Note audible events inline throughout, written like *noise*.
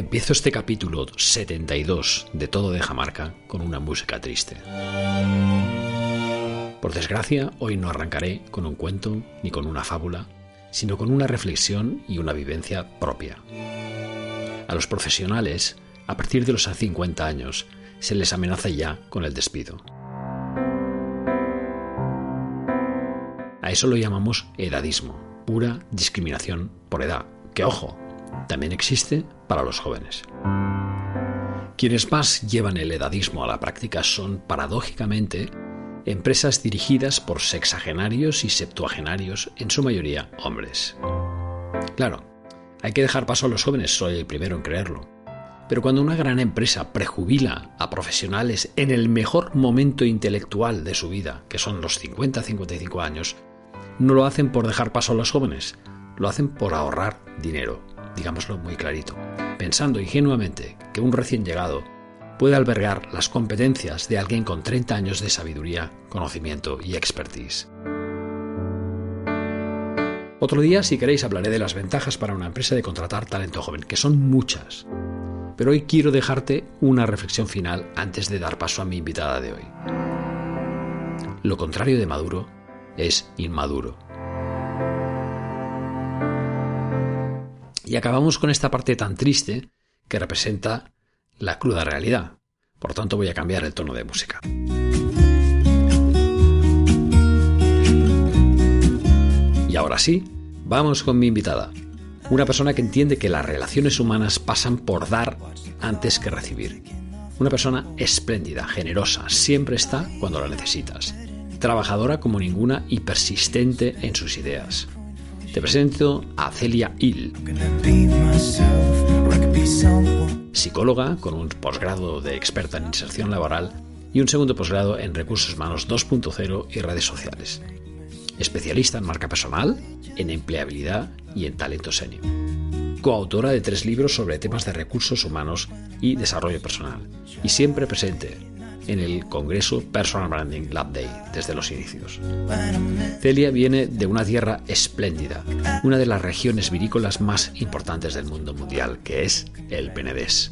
Empiezo este capítulo 72 de Todo de Jamarca con una música triste. Por desgracia, hoy no arrancaré con un cuento ni con una fábula, sino con una reflexión y una vivencia propia. A los profesionales, a partir de los 50 años, se les amenaza ya con el despido. A eso lo llamamos edadismo, pura discriminación por edad, que ojo, también existe para los jóvenes. Quienes más llevan el edadismo a la práctica son, paradójicamente, empresas dirigidas por sexagenarios y septuagenarios, en su mayoría hombres. Claro, hay que dejar paso a los jóvenes, soy el primero en creerlo. Pero cuando una gran empresa prejubila a profesionales en el mejor momento intelectual de su vida, que son los 50-55 años, no lo hacen por dejar paso a los jóvenes, lo hacen por ahorrar dinero, digámoslo muy clarito, pensando ingenuamente que un recién llegado puede albergar las competencias de alguien con 30 años de sabiduría, conocimiento y expertise. Otro día, si queréis, hablaré de las ventajas para una empresa de contratar talento joven, que son muchas. Pero hoy quiero dejarte una reflexión final antes de dar paso a mi invitada de hoy. Lo contrario de maduro es inmaduro. Y acabamos con esta parte tan triste que representa la cruda realidad. Por tanto, voy a cambiar el tono de música. Y ahora sí, vamos con mi invitada. Una persona que entiende que las relaciones humanas pasan por dar antes que recibir. Una persona espléndida, generosa, siempre está cuando la necesitas. Trabajadora como ninguna y persistente en sus ideas. Te presento a Celia Hill psicóloga con un posgrado de experta en inserción laboral y un segundo posgrado en recursos humanos 2.0 y redes sociales. Especialista en marca personal, en empleabilidad y en talento senior. Coautora de tres libros sobre temas de recursos humanos y desarrollo personal. Y siempre presente en el Congreso Personal Branding Lab Day desde los inicios. Celia viene de una tierra espléndida, una de las regiones vinícolas más importantes del mundo mundial, que es el Penedés.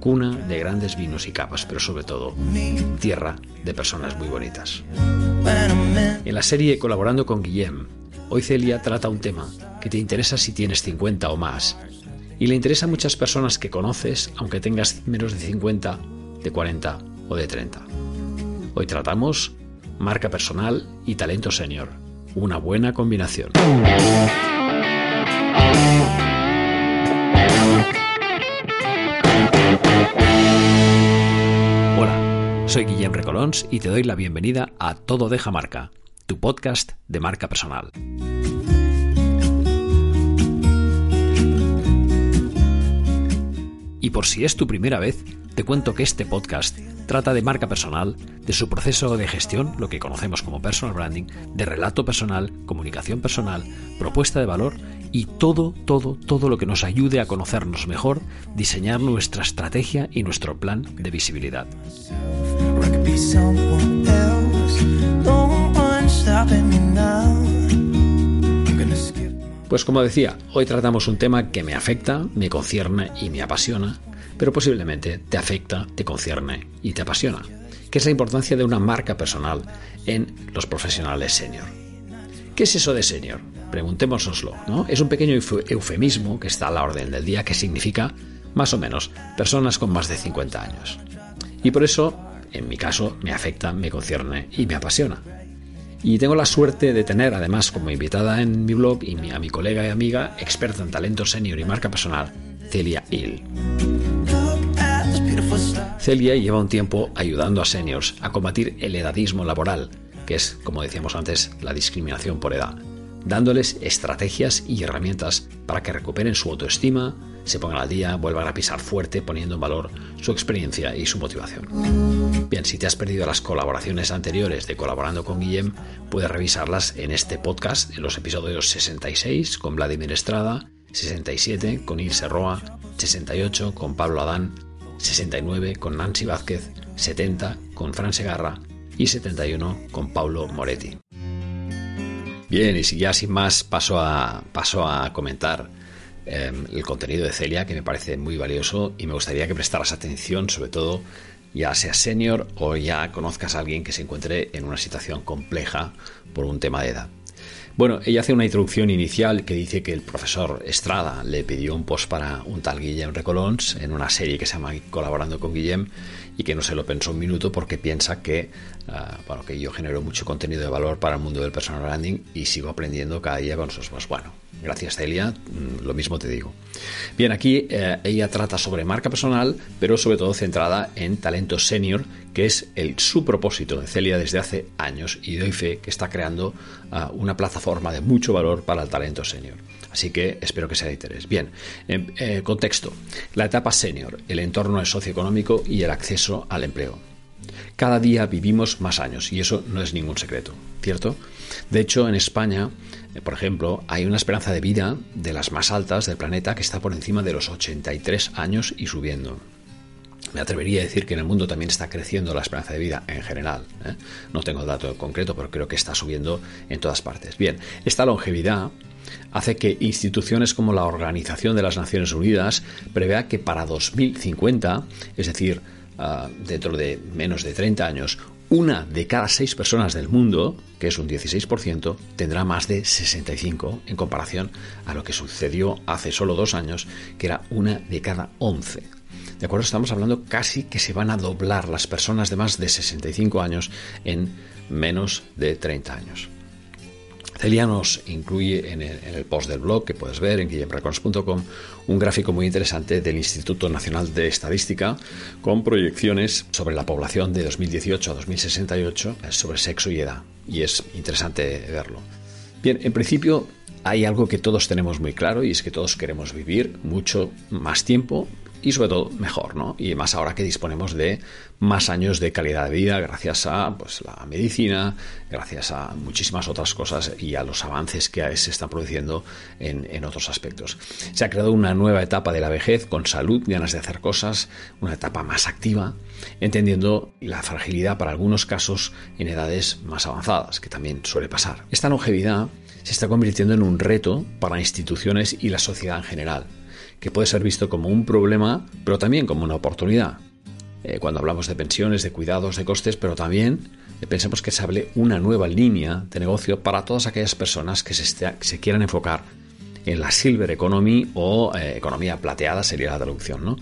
Cuna de grandes vinos y capas, pero sobre todo tierra de personas muy bonitas. En la serie Colaborando con Guillem, hoy Celia trata un tema que te interesa si tienes 50 o más y le interesa a muchas personas que conoces, aunque tengas menos de 50 de 40 o de 30. Hoy tratamos marca personal y talento senior. Una buena combinación. Hola, soy Guillem Recolons y te doy la bienvenida a Todo Deja Marca, tu podcast de marca personal. Y por si es tu primera vez, te cuento que este podcast trata de marca personal, de su proceso de gestión, lo que conocemos como personal branding, de relato personal, comunicación personal, propuesta de valor y todo, todo, todo lo que nos ayude a conocernos mejor, diseñar nuestra estrategia y nuestro plan de visibilidad. Pues como decía, hoy tratamos un tema que me afecta, me concierne y me apasiona, pero posiblemente te afecta, te concierne y te apasiona, que es la importancia de una marca personal en los profesionales senior. ¿Qué es eso de senior? Preguntémonoslo, ¿no? Es un pequeño eufemismo que está a la orden del día que significa, más o menos, personas con más de 50 años. Y por eso, en mi caso, me afecta, me concierne y me apasiona. Y tengo la suerte de tener, además, como invitada en mi blog y a mi colega y amiga, experta en talento senior y marca personal, Celia Hill. Celia lleva un tiempo ayudando a seniors a combatir el edadismo laboral, que es, como decíamos antes, la discriminación por edad, dándoles estrategias y herramientas para que recuperen su autoestima, se pongan al día, vuelvan a pisar fuerte poniendo en valor su experiencia y su motivación. Bien, si te has perdido las colaboraciones anteriores de Colaborando con Guillem, puedes revisarlas en este podcast, en los episodios 66 con Vladimir Estrada, 67 con Ilse Roa, 68 con Pablo Adán, 69 con Nancy Vázquez, 70 con Fran Segarra y 71 con Paulo Moretti. Bien, y si ya sin más paso a, paso a comentar em, el contenido de Celia, que me parece muy valioso y me gustaría que prestaras atención, sobre todo ya sea senior o ya conozcas a alguien que se encuentre en una situación compleja por un tema de edad. Bueno, ella hace una introducción inicial que dice que el profesor Estrada le pidió un post para un tal Guillem Recolons en una serie que se llama Colaborando con Guillem y que no se lo pensó un minuto porque piensa que, ah, bueno, que yo genero mucho contenido de valor para el mundo del personal branding y sigo aprendiendo cada día con sus pues bueno, gracias Celia, mm, lo mismo te digo. Bien, aquí eh, ella trata sobre marca personal, pero sobre todo centrada en talento senior, que es el, su propósito de Celia desde hace años y doy fe que está creando ah, una plataforma de mucho valor para el talento senior. Así que espero que sea de interés. Bien, eh, contexto. La etapa senior, el entorno socioeconómico y el acceso al empleo. Cada día vivimos más años y eso no es ningún secreto, ¿cierto? De hecho, en España, eh, por ejemplo, hay una esperanza de vida de las más altas del planeta que está por encima de los 83 años y subiendo. Me atrevería a decir que en el mundo también está creciendo la esperanza de vida en general. ¿eh? No tengo dato concreto, pero creo que está subiendo en todas partes. Bien, esta longevidad hace que instituciones como la Organización de las Naciones Unidas prevea que para 2050, es decir, ah, dentro de menos de 30 años, una de cada seis personas del mundo, que es un 16%, tendrá más de 65 en comparación a lo que sucedió hace solo dos años, que era una de cada 11. ¿De acuerdo? Estamos hablando casi que se van a doblar las personas de más de 65 años en menos de 30 años. Celia nos incluye en el, post del blog que puedes ver en guillemrecords.com un gráfico muy interesante del Instituto Nacional de Estadística con proyecciones sobre la población de 2018 a 2068 sobre sexo y edad. Y es interesante verlo. Bien, en principio hay algo que todos tenemos muy claro y es que todos queremos vivir mucho más tiempo y sobre todo mejor, ¿no? Y más ahora que disponemos de más años de calidad de vida gracias a pues, la medicina, gracias a muchísimas otras cosas y a los avances que se están produciendo en, en otros aspectos. Se ha creado una nueva etapa de la vejez con salud, ganas de hacer cosas, una etapa más activa, entendiendo la fragilidad para algunos casos en edades más avanzadas, que también suele pasar. Esta longevidad se está convirtiendo en un reto para instituciones y la sociedad en general que puede ser visto como un problema, pero también como una oportunidad. Eh, cuando hablamos de pensiones, de cuidados, de costes, pero también eh, pensemos que se hable una nueva línea de negocio para todas aquellas personas que se, quieran enfocar en la silver economy o eh, economía plateada sería la traducción, ¿no?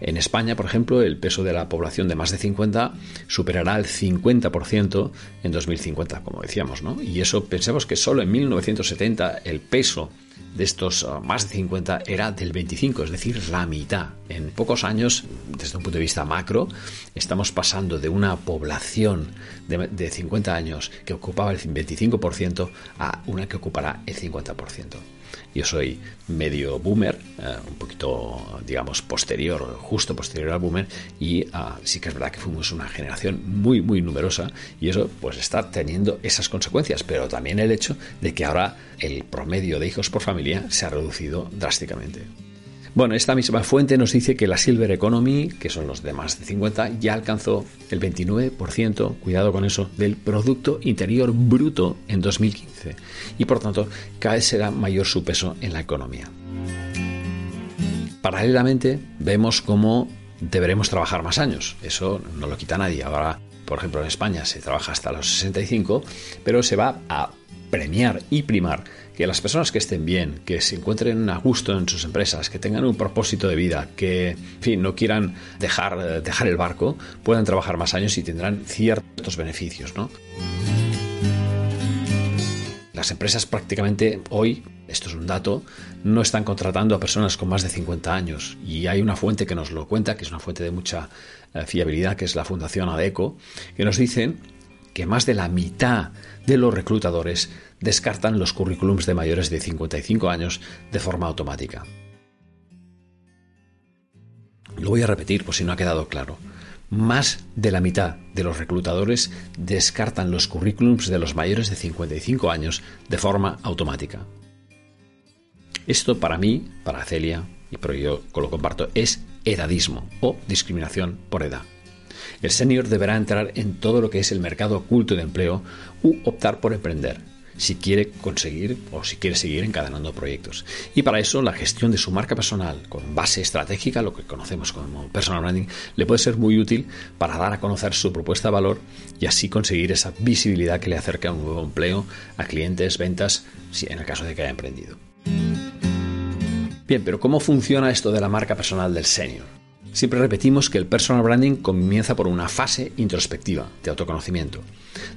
En España, por ejemplo, el peso de la población de más de 50 superará el 50% en 2050, como decíamos, ¿no? Y eso pensemos que solo en 1970 el peso de estos ah, más de 50 era del 25, es decir, la mitad. En pocos años, desde un punto de vista macro, estamos pasando de una población de, 50 años que ocupaba el 25% a una que ocupará el 50%. Yo soy medio boomer, eh, un poquito, digamos, posterior, justo posterior al boomer, y ah, sí que es verdad que fuimos una generación muy, muy numerosa, y eso pues está teniendo esas consecuencias, pero también el hecho de que ahora el promedio de hijos por familia se ha reducido drásticamente. Bueno, esta misma fuente nos dice que la Silver Economy, que son los de más de 50, ya alcanzó el 29%, cuidado con eso, del Producto Interior Bruto en 2015 y por tanto cada vez será mayor su peso en la economía. Paralelamente, vemos cómo deberemos trabajar más años. Eso no lo quita nadie. Ahora, por ejemplo, en España se trabaja hasta los 65, pero se va a premiar y primar que las personas que estén bien, que se encuentren a gusto en sus empresas, que tengan un propósito de vida, que fin, no quieran dejar, dejar el barco, puedan trabajar más años y tendrán ciertos beneficios. ¿no? Las empresas prácticamente hoy, esto es un dato, no están contratando a personas con más de 50 años y hay una fuente que nos lo cuenta, que es una fuente de mucha eh, fiabilidad, que es la Fundación ADECO, que nos dicen que más de la mitad de los reclutadores descartan los currículums de mayores de 55 años de forma automática. Lo voy a repetir por si no ha quedado claro. Más de la mitad de los reclutadores descartan los currículums de los mayores de 55 años de forma automática. Esto para mí, para Celia, y por ello lo comparto, es edadismo o discriminación por edad. El senior deberá entrar en todo lo que es el mercado oculto de empleo u optar por emprender. si quiere conseguir o si quiere seguir encadenando proyectos. Y para eso la gestión de su marca personal con base estratégica, lo que conocemos como personal branding, le puede ser muy útil para dar a conocer su propuesta de valor y así conseguir esa visibilidad que le acerca a un nuevo empleo, a clientes, ventas, en el caso de que haya emprendido. Bien, pero ¿cómo funciona esto de la marca personal del senior? Siempre repetimos que el personal branding comienza por una fase introspectiva de autoconocimiento,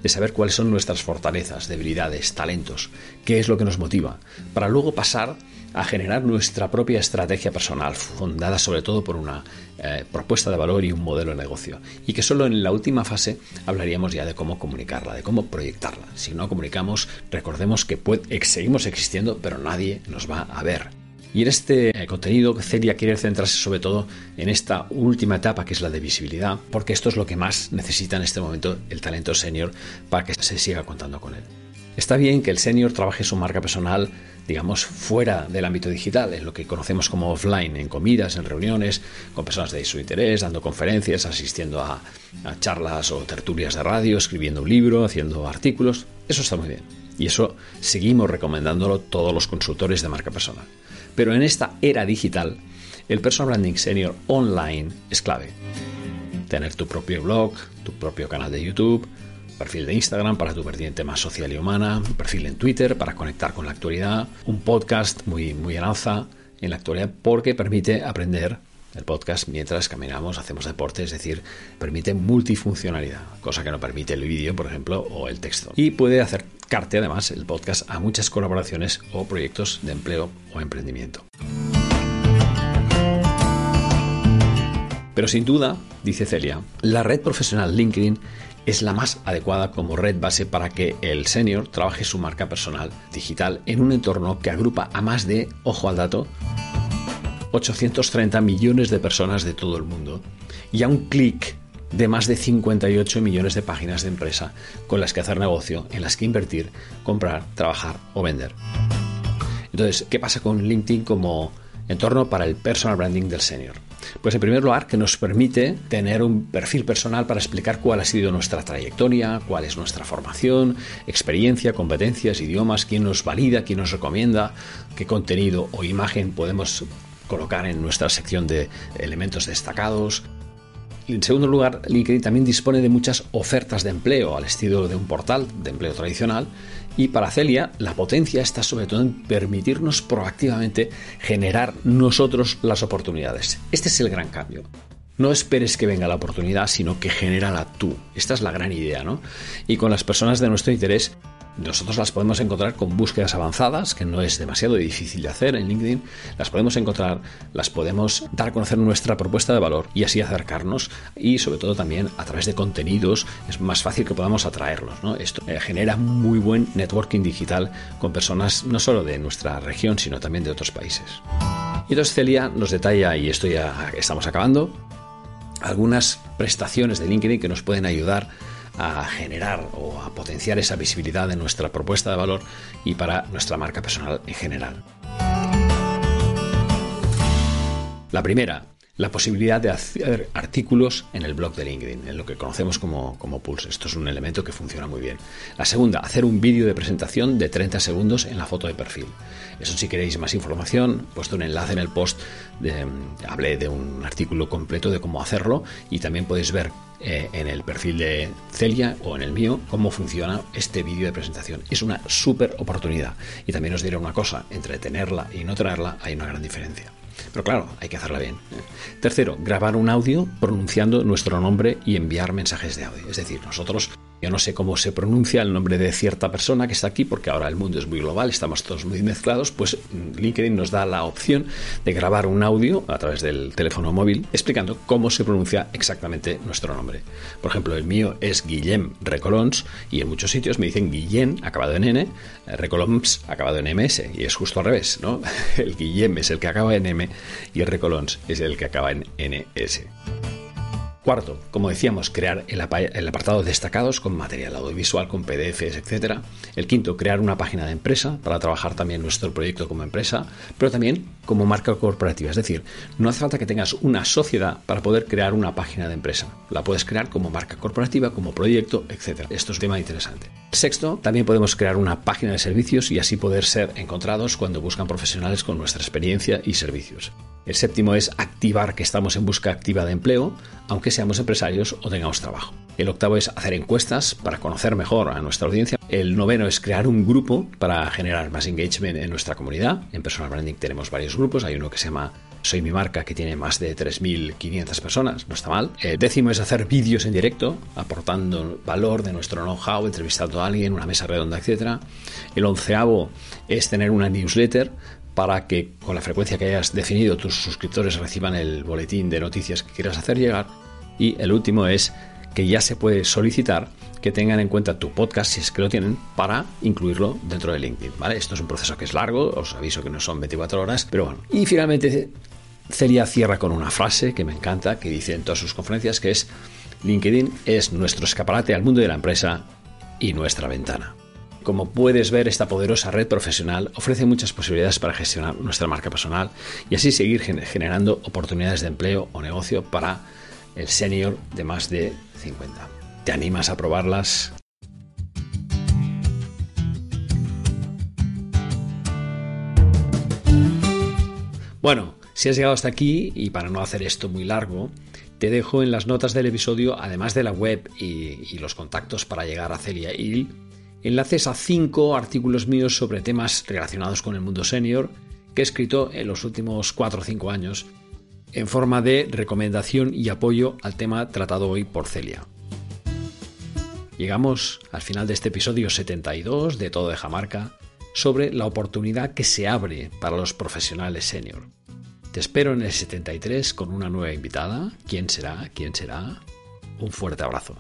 de saber cuáles son nuestras fortalezas, debilidades, talentos, qué es lo que nos motiva, para luego pasar a generar nuestra propia estrategia personal, fundada sobre todo por una eh, propuesta de valor y un modelo de negocio. Y que solo en la última fase hablaríamos ya de cómo comunicarla, de cómo proyectarla. Si no comunicamos, recordemos que seguimos existiendo, pero nadie nos va a ver. Y en este contenido Celia quiere centrarse sobre todo en esta última etapa que es la de visibilidad, porque esto es lo que más necesita en este momento el talento senior para que se siga contando con él. Está bien que el senior trabaje su marca personal, digamos, fuera del ámbito digital, en lo que conocemos como offline, en comidas, en reuniones, con personas de su interés, dando conferencias, asistiendo a, a charlas o tertulias de radio, escribiendo un libro, haciendo artículos. Eso está muy bien. Y eso seguimos recomendándolo todos los consultores de marca personal. Pero en esta era digital, el personal branding senior online es clave. Tener tu propio blog, tu propio canal de YouTube, perfil de Instagram para tu vertiente más social y humana, perfil en Twitter para conectar con la actualidad, un podcast muy, muy en alza en la actualidad porque permite aprender el podcast mientras caminamos, hacemos deporte, es decir, permite multifuncionalidad, cosa que no permite el vídeo, por ejemplo, o el texto. Y puede acercarte además el podcast a muchas colaboraciones o proyectos de empleo o emprendimiento. Pero sin duda, dice Celia, la red profesional LinkedIn es la más adecuada como red base para que el senior trabaje su marca personal digital en un entorno que agrupa a más de, ojo al dato, 830 millones de personas de todo el mundo y a un clic de más de 58 millones de páginas de empresa con las que hacer negocio, en las que invertir, comprar, trabajar o vender. Entonces, ¿qué pasa con LinkedIn como entorno para el personal branding del senior? Pues en primer lugar que nos permite tener un perfil personal para explicar cuál ha sido nuestra trayectoria, cuál es nuestra formación, experiencia, competencias, idiomas, quién nos valida, quién nos recomienda, qué contenido o imagen podemos colocar en nuestra sección de elementos destacados. En segundo lugar, LinkedIn también dispone de muchas ofertas de empleo al estilo de un portal de empleo tradicional y para Celia la potencia está sobre todo en permitirnos proactivamente generar nosotros las oportunidades. Este es el gran cambio. No esperes que venga la oportunidad, sino que genérala tú. Esta es la gran idea, ¿no? Y con las personas de nuestro interés nosotros las podemos encontrar con búsquedas avanzadas, que no es demasiado difícil de hacer en LinkedIn. Las podemos encontrar, las podemos dar a conocer nuestra propuesta de valor y así acercarnos. Y sobre todo también a través de contenidos es más fácil que podamos atraerlos. Esto eh, genera muy buen networking digital con personas no solo de nuestra región, sino también de otros países. Y entonces Celia nos detalla, y esto ya estamos acabando, algunas prestaciones de LinkedIn que nos pueden ayudar a generar o a potenciar esa visibilidad de nuestra propuesta de valor y para nuestra marca personal en general. La primera, la posibilidad de hacer artículos en el blog de LinkedIn, en lo que conocemos como, como Pulse. Esto es un elemento que funciona muy bien. La segunda, hacer un vídeo de presentación de 30 segundos en la foto de perfil. Eso si queréis más información, puesto un enlace en el post, hablé de un artículo completo de cómo hacerlo y también podéis ver eh, en el perfil de Celia o en el mío cómo funciona este vídeo de presentación. Es una súper oportunidad. Y también os diré una cosa, entre tenerla y no tenerla hay una gran diferencia. Pero claro, hay que hacerla bien. Tercero, grabar un audio pronunciando nuestro nombre y enviar mensajes de audio. Es decir, nosotros yo no sé cómo se pronuncia el nombre de cierta persona que está aquí, porque ahora el mundo es muy global, estamos todos muy mezclados, pues LinkedIn nos da la opción de grabar un audio a través del teléfono móvil explicando cómo se pronuncia exactamente nuestro nombre. Por ejemplo, el mío es Guillem Recolons y en muchos sitios me dicen Guillem acabado en N, Recolons acabado en MS y es justo al revés, ¿no? *laughs* El Guillem es el que acaba en M y el Recolons es el que acaba en NS. Cuarto, como decíamos, crear el, apartado destacados con material audiovisual, con PDFs, etc. El quinto, crear una página de empresa para trabajar también nuestro proyecto como empresa, pero también como marca corporativa. Es decir, no hace falta que tengas una sociedad para poder crear una página de empresa. La puedes crear como marca corporativa, como proyecto, etc. Esto es un tema interesante. Sexto, también podemos crear una página de servicios y así poder ser encontrados cuando buscan profesionales con nuestra experiencia y servicios. El séptimo es activar que estamos en busca activa de empleo, aunque seamos empresarios o tengamos trabajo. El octavo es hacer encuestas para conocer mejor a nuestra audiencia. El noveno es crear un grupo para generar más engagement en nuestra comunidad. En Personal Branding tenemos varios grupos. Hay uno que se llama Soy mi marca, que tiene más de 3.500 personas. No está mal. El décimo es hacer vídeos en directo, aportando valor de nuestro know-how, entrevistando a alguien, una mesa redonda, etc. El onceavo es tener una newsletter para que con la frecuencia que hayas definido tus suscriptores reciban el boletín de noticias que quieras hacer llegar. Y el último es que ya se puede solicitar que tengan en cuenta tu podcast, si es que lo tienen, para incluirlo dentro de LinkedIn. ¿vale? Esto es un proceso que es largo, os aviso que no son 24 horas, pero bueno. Y finalmente, Celia cierra con una frase que me encanta, que dice en todas sus conferencias, que es, LinkedIn es nuestro escaparate al mundo de la empresa y nuestra ventana. Como puedes ver, esta poderosa red profesional ofrece muchas posibilidades para gestionar nuestra marca personal y así seguir generando oportunidades de empleo o negocio para el senior de más de 50. ¿Te animas a probarlas? Bueno, si has llegado hasta aquí y para no hacer esto muy largo, te dejo en las notas del episodio, además de la web y, los contactos para llegar a Celia Hill, enlaces a cinco artículos míos sobre temas relacionados con el mundo senior que he escrito en los últimos cuatro o cinco años en forma de recomendación y apoyo al tema tratado hoy por Celia. Llegamos al final de este episodio 72 de Todo de Jamarca sobre la oportunidad que se abre para los profesionales senior. Te espero en el 73 con una nueva invitada. ¿Quién será? ¿Quién será? Un fuerte abrazo.